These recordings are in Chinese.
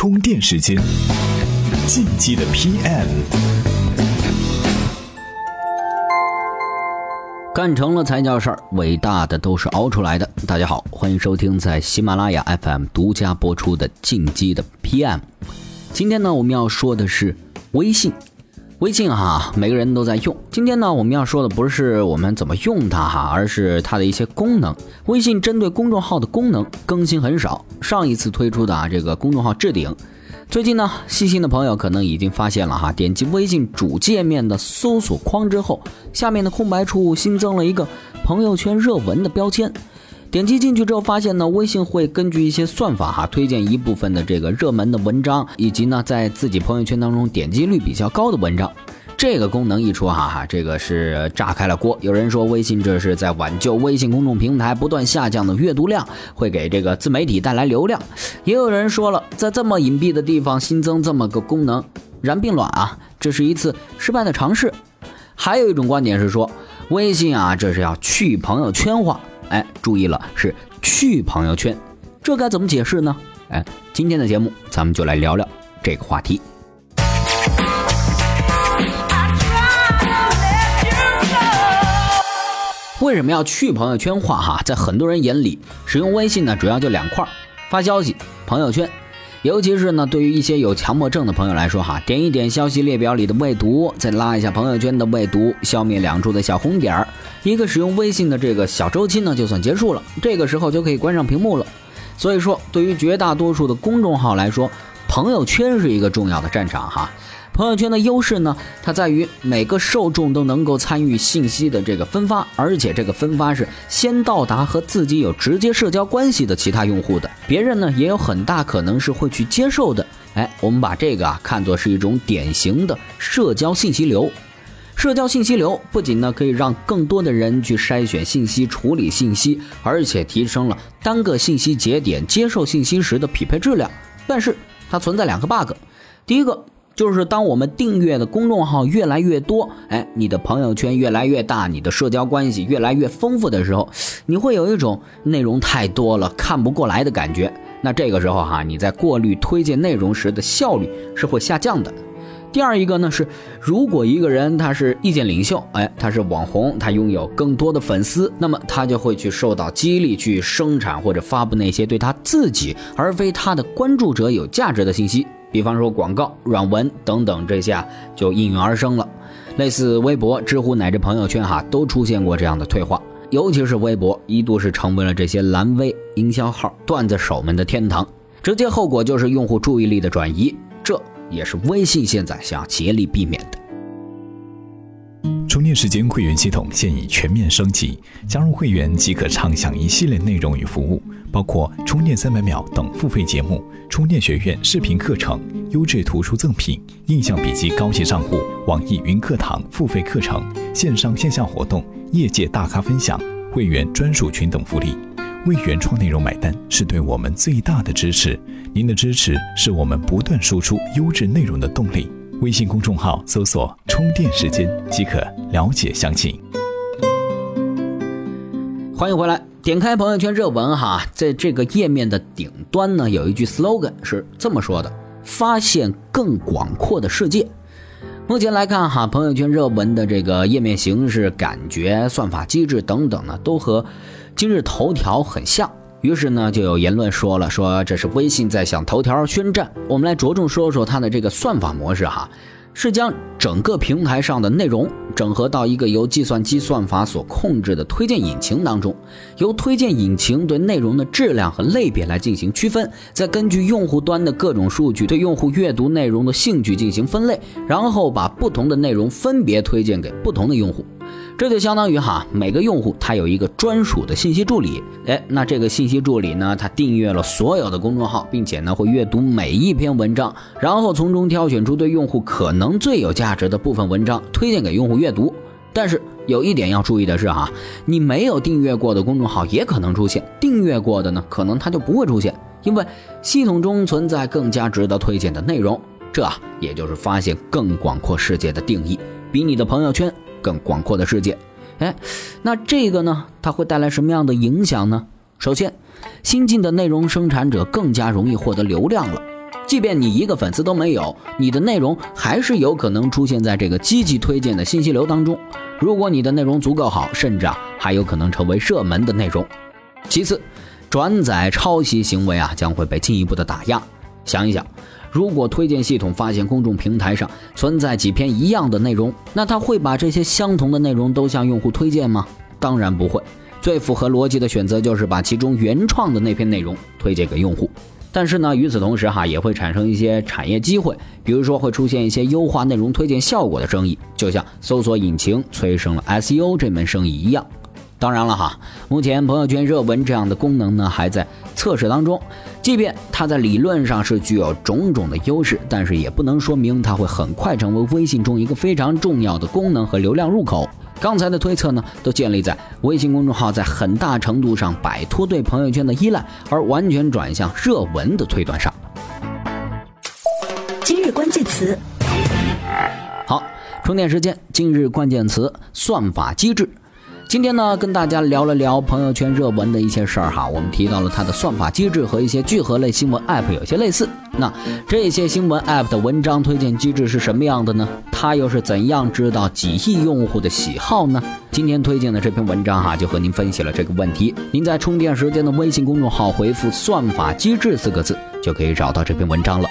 充电时间，进击的 PM。干成了才叫事儿，伟大的都是熬出来的。大家好，欢迎收听在喜马拉雅 FM 独家播出的《进击的 PM》。今天呢，我们要说的是微信。微信哈，每个人都在用。今天呢，我们要说的不是我们怎么用它哈，而是它的一些功能。微信针对公众号的功能更新很少，上一次推出的啊这个公众号置顶，最近呢，细心的朋友可能已经发现了哈，点击微信主界面的搜索框之后，下面的空白处新增了一个朋友圈热文的标签。点击进去之后，发现呢，微信会根据一些算法哈，推荐一部分的这个热门的文章，以及呢，在自己朋友圈当中点击率比较高的文章。这个功能一出，哈哈，这个是炸开了锅。有人说，微信这是在挽救微信公众平台不断下降的阅读量，会给这个自媒体带来流量。也有人说了，在这么隐蔽的地方新增这么个功能，然并卵啊，这是一次失败的尝试。还有一种观点是说，微信啊，这是要去朋友圈化。哎，注意了，是去朋友圈，这该怎么解释呢？哎，今天的节目咱们就来聊聊这个话题。为什么要去朋友圈化？哈，在很多人眼里，使用微信呢，主要就两块儿：发消息、朋友圈。尤其是呢，对于一些有强迫症的朋友来说，哈，点一点消息列表里的未读，再拉一下朋友圈的未读，消灭两处的小红点儿，一个使用微信的这个小周期呢，就算结束了。这个时候就可以关上屏幕了。所以说，对于绝大多数的公众号来说，朋友圈是一个重要的战场，哈。朋友圈的优势呢，它在于每个受众都能够参与信息的这个分发，而且这个分发是先到达和自己有直接社交关系的其他用户的，别人呢也有很大可能是会去接受的。哎，我们把这个啊看作是一种典型的社交信息流。社交信息流不仅呢可以让更多的人去筛选信息、处理信息，而且提升了单个信息节点接受信息时的匹配质量。但是它存在两个 bug，第一个。就是当我们订阅的公众号越来越多，哎，你的朋友圈越来越大，你的社交关系越来越丰富的时候，你会有一种内容太多了看不过来的感觉。那这个时候哈，你在过滤推荐内容时的效率是会下降的。第二一个呢是，如果一个人他是意见领袖，哎，他是网红，他拥有更多的粉丝，那么他就会去受到激励，去生产或者发布那些对他自己而非他的关注者有价值的信息。比方说广告、软文等等，这下就应运而生了。类似微博、知乎乃至朋友圈，哈，都出现过这样的退化。尤其是微博，一度是成为了这些蓝 V 营销号、段子手们的天堂。直接后果就是用户注意力的转移，这也是微信现在想要竭力避免的。充电时间会员系统现已全面升级，加入会员即可畅享一系列内容与服务。包括充电三百秒等付费节目、充电学院视频课程、优质图书赠品、印象笔记高级账户、网易云课堂付费课程、线上线下活动、业界大咖分享、会员专属群等福利。为原创内容买单是对我们最大的支持，您的支持是我们不断输出优质内容的动力。微信公众号搜索“充电时间”即可了解详情。欢迎回来。点开朋友圈热文哈，在这个页面的顶端呢，有一句 slogan 是这么说的：“发现更广阔的世界。”目前来看哈，朋友圈热文的这个页面形式、感觉、算法机制等等呢，都和今日头条很像。于是呢，就有言论说了，说这是微信在向头条宣战。我们来着重说说它的这个算法模式哈。是将整个平台上的内容整合到一个由计算机算法所控制的推荐引擎当中，由推荐引擎对内容的质量和类别来进行区分，再根据用户端的各种数据对用户阅读内容的兴趣进行分类，然后把不同的内容分别推荐给不同的用户。这就相当于哈，每个用户他有一个专属的信息助理，哎，那这个信息助理呢，他订阅了所有的公众号，并且呢会阅读每一篇文章，然后从中挑选出对用户可能最有价值的部分文章推荐给用户阅读。但是有一点要注意的是哈，你没有订阅过的公众号也可能出现，订阅过的呢可能它就不会出现，因为系统中存在更加值得推荐的内容。这也就是发现更广阔世界的定义，比你的朋友圈。更广阔的世界，哎，那这个呢？它会带来什么样的影响呢？首先，新进的内容生产者更加容易获得流量了。即便你一个粉丝都没有，你的内容还是有可能出现在这个积极推荐的信息流当中。如果你的内容足够好，甚至啊还有可能成为热门的内容。其次，转载抄袭行为啊将会被进一步的打压。想一想，如果推荐系统发现公众平台上存在几篇一样的内容，那他会把这些相同的内容都向用户推荐吗？当然不会。最符合逻辑的选择就是把其中原创的那篇内容推荐给用户。但是呢，与此同时哈，也会产生一些产业机会，比如说会出现一些优化内容推荐效果的生意，就像搜索引擎催生了 SEO 这门生意一样。当然了哈，目前朋友圈热文这样的功能呢还在测试当中，即便它在理论上是具有种种的优势，但是也不能说明它会很快成为微信中一个非常重要的功能和流量入口。刚才的推测呢，都建立在微信公众号在很大程度上摆脱对朋友圈的依赖，而完全转向热文的推断上。今日关键词，好，充电时间。今日关键词：算法机制。今天呢，跟大家聊了聊朋友圈热文的一些事儿哈。我们提到了它的算法机制和一些聚合类新闻 App 有些类似。那这些新闻 App 的文章推荐机制是什么样的呢？它又是怎样知道几亿用户的喜好呢？今天推荐的这篇文章哈，就和您分析了这个问题。您在充电时间的微信公众号回复“算法机制”四个字，就可以找到这篇文章了。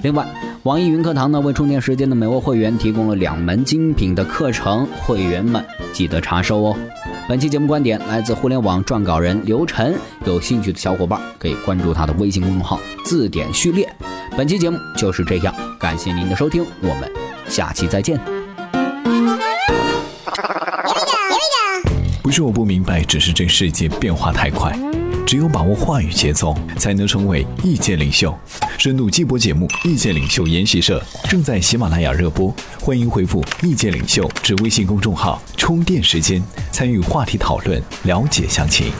另外，网易云课堂呢为充电时间的每位会员提供了两门精品的课程，会员们记得查收哦。本期节目观点来自互联网撰稿人刘晨，有兴趣的小伙伴可以关注他的微信公众号“字典序列”。本期节目就是这样，感谢您的收听，我们下期再见。不是我不明白，只是这世界变化太快。只有把握话语节奏，才能成为意见领袖。深度季播节目《意见领袖研习社》正在喜马拉雅热播，欢迎回复“意见领袖”至微信公众号“充电时间”，参与话题讨论，了解详情。